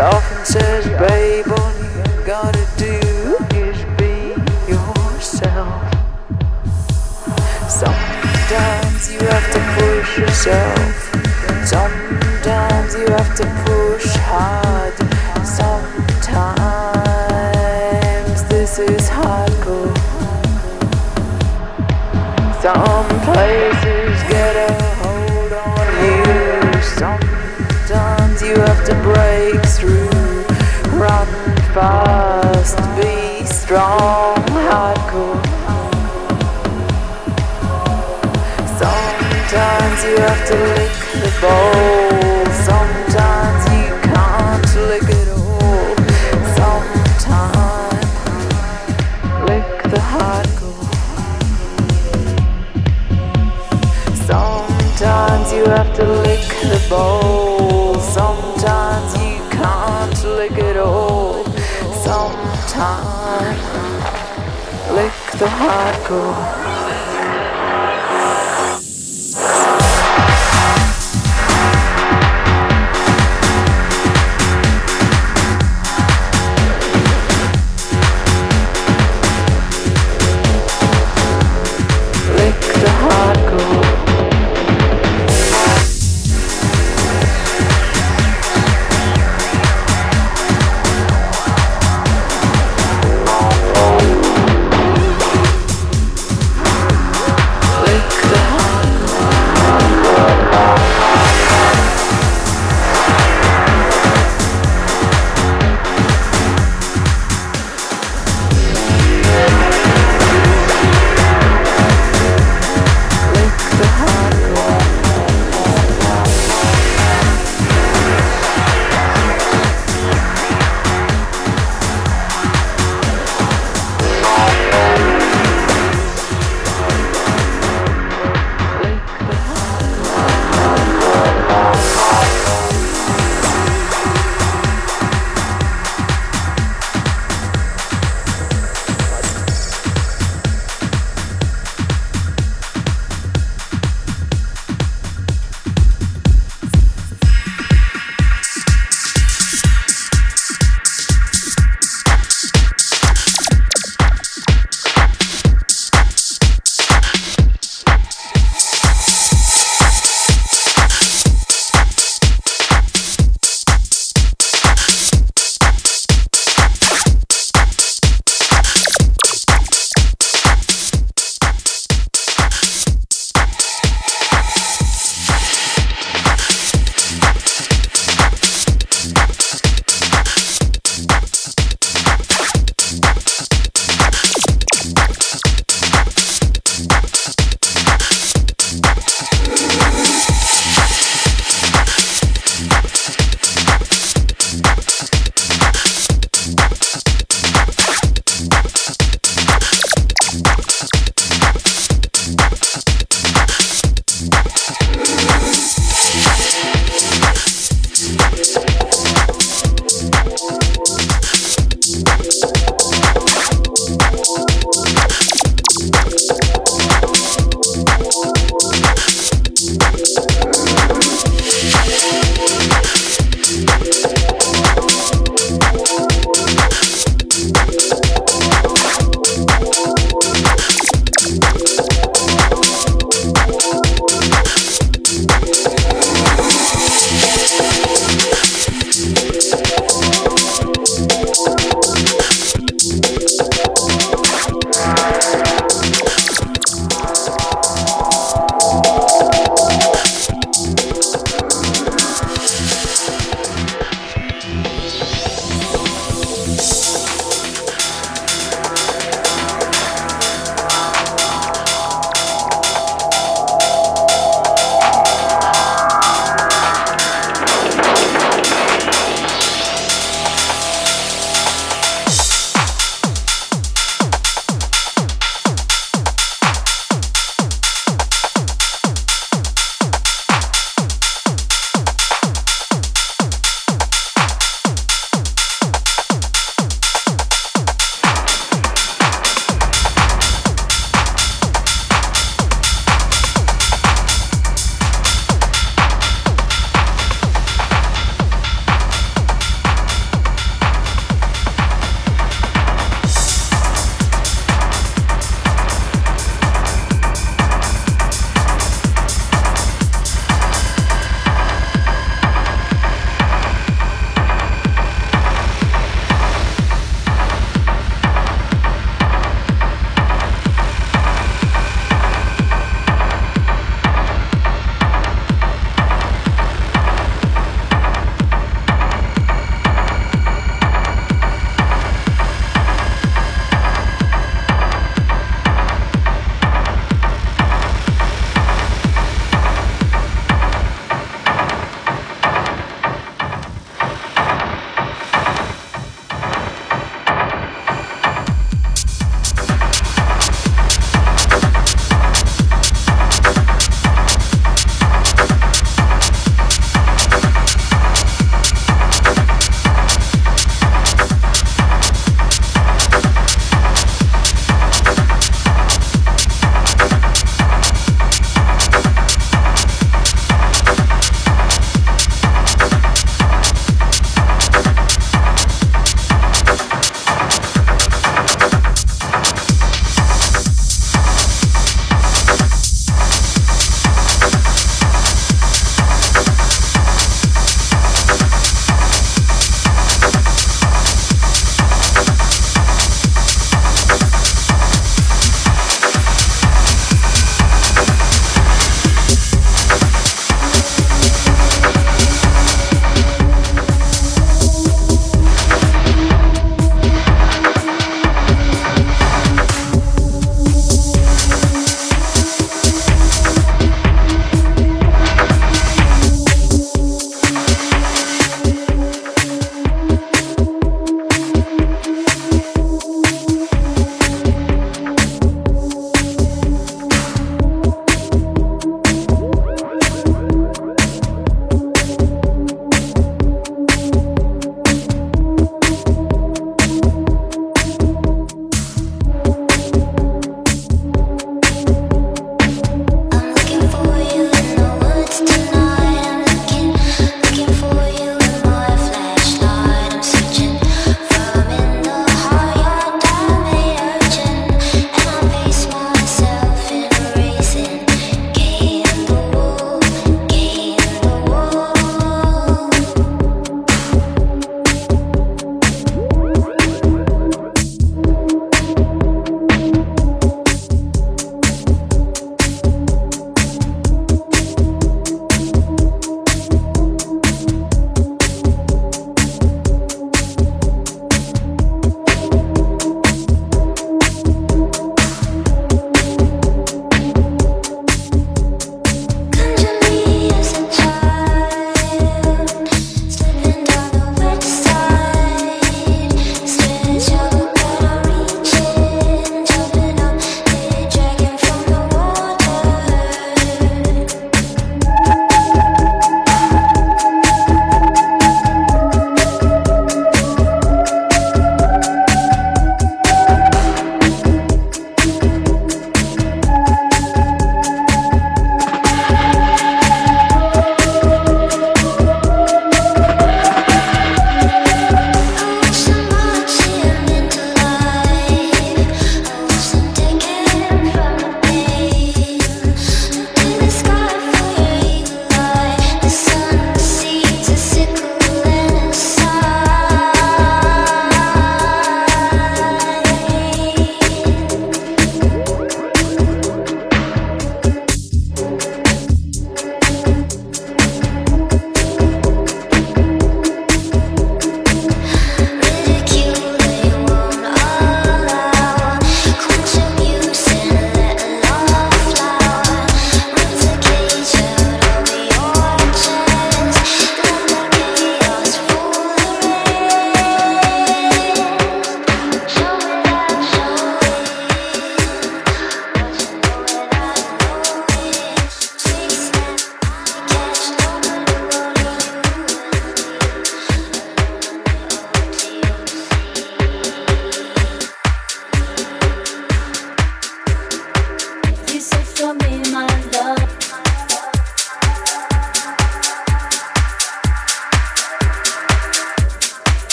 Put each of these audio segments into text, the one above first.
often says, babe, all you gotta do is be yourself. Sometimes you have to push yourself. Sometimes you have to push hard. Sometimes this is hardcore. Some places to break through. Run fast, be strong, hardcore. Sometimes you have to lick the bowl. Sometimes you can't lick it all. Sometimes lick the hardcore. Sometimes you have to lick the bowl. The hardcore. Lick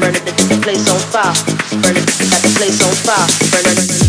burn it, set the place on fire, burn it, set the place on fire, burn it.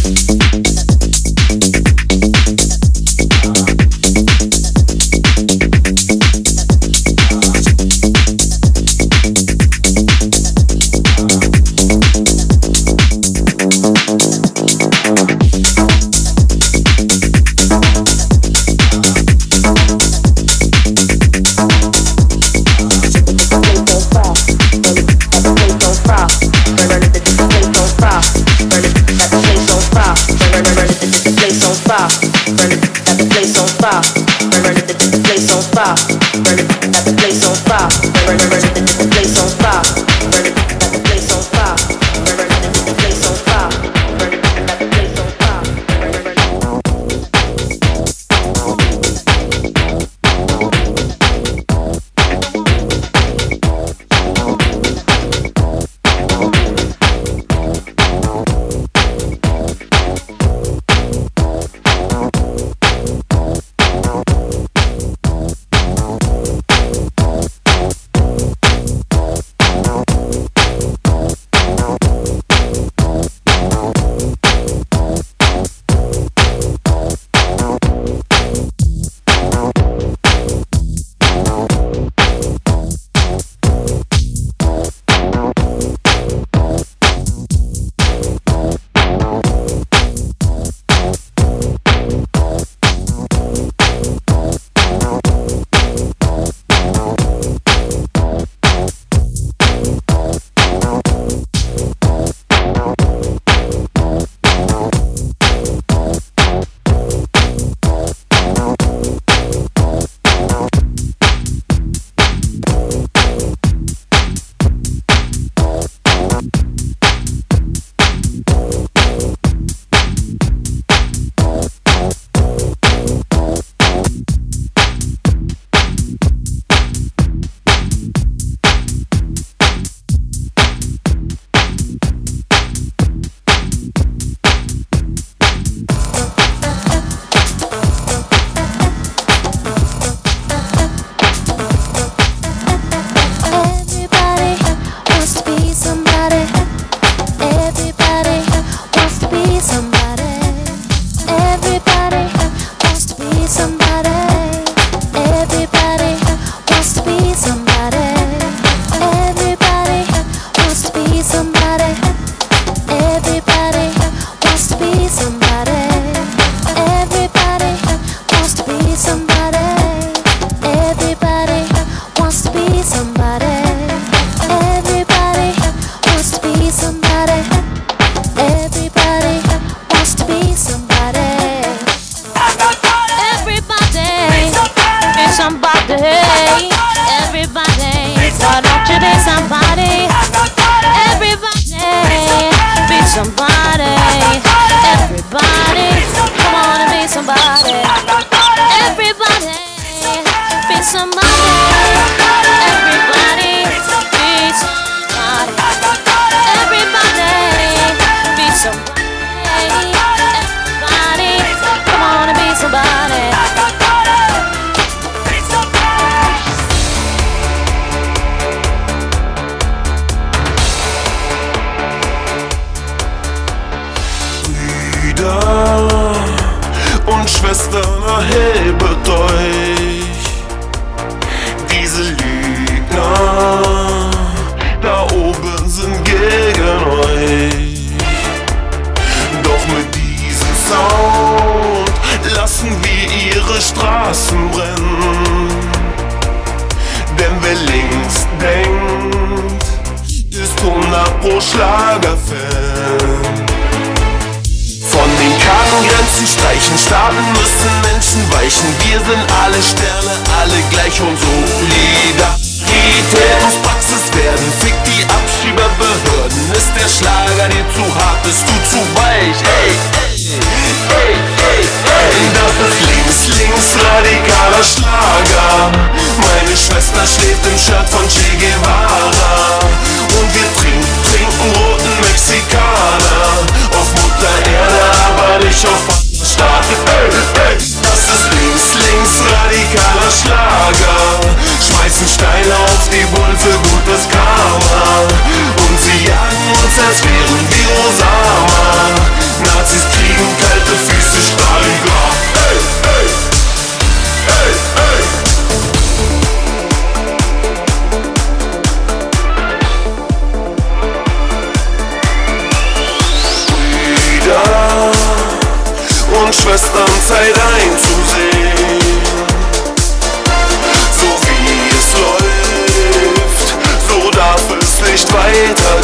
Nicht weitergehen.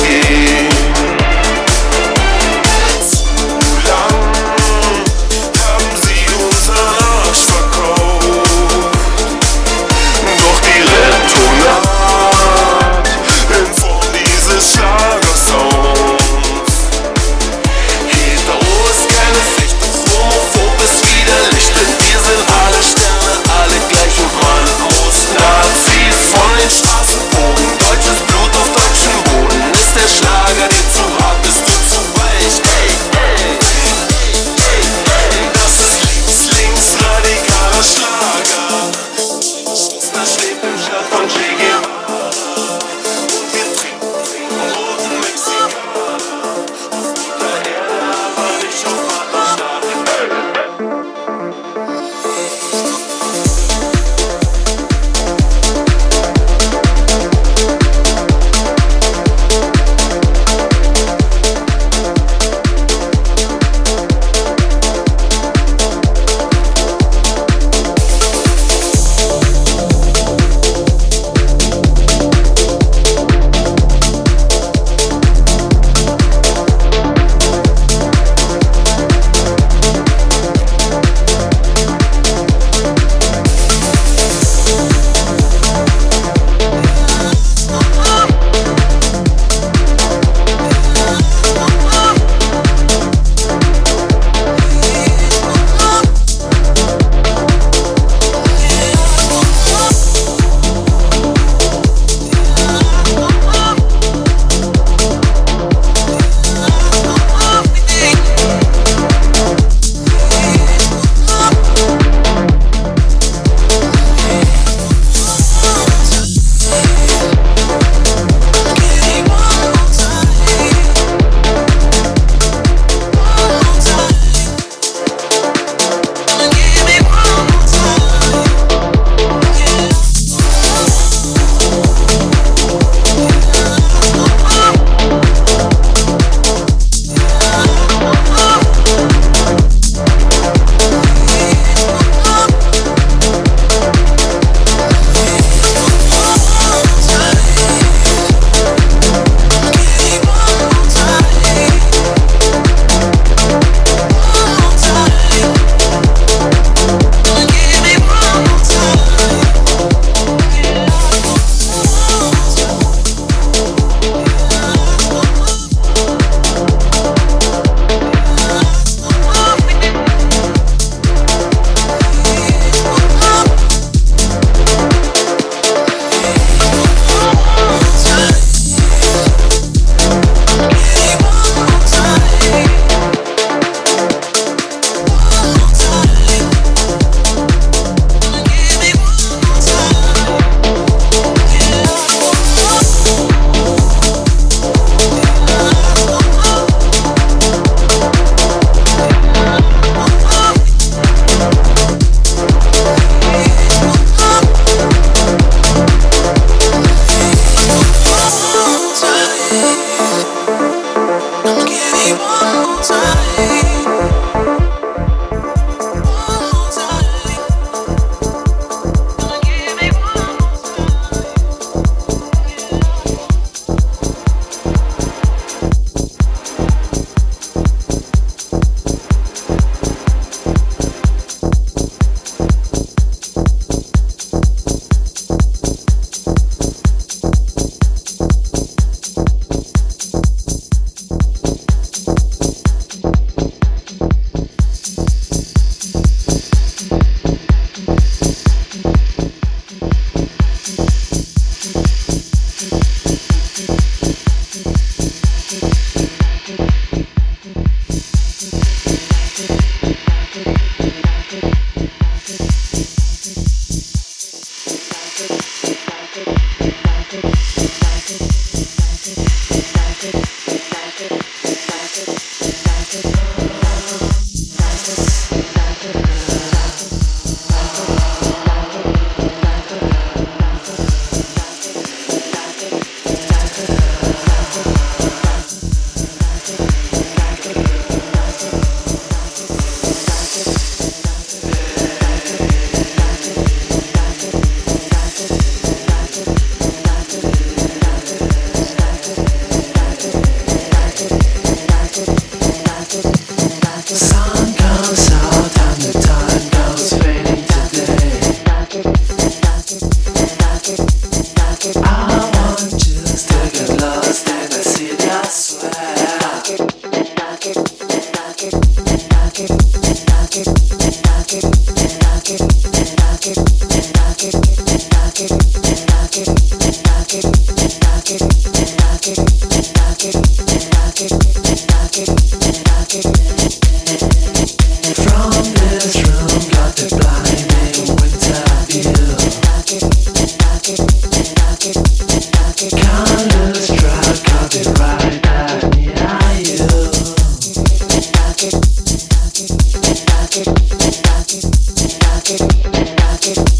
it, and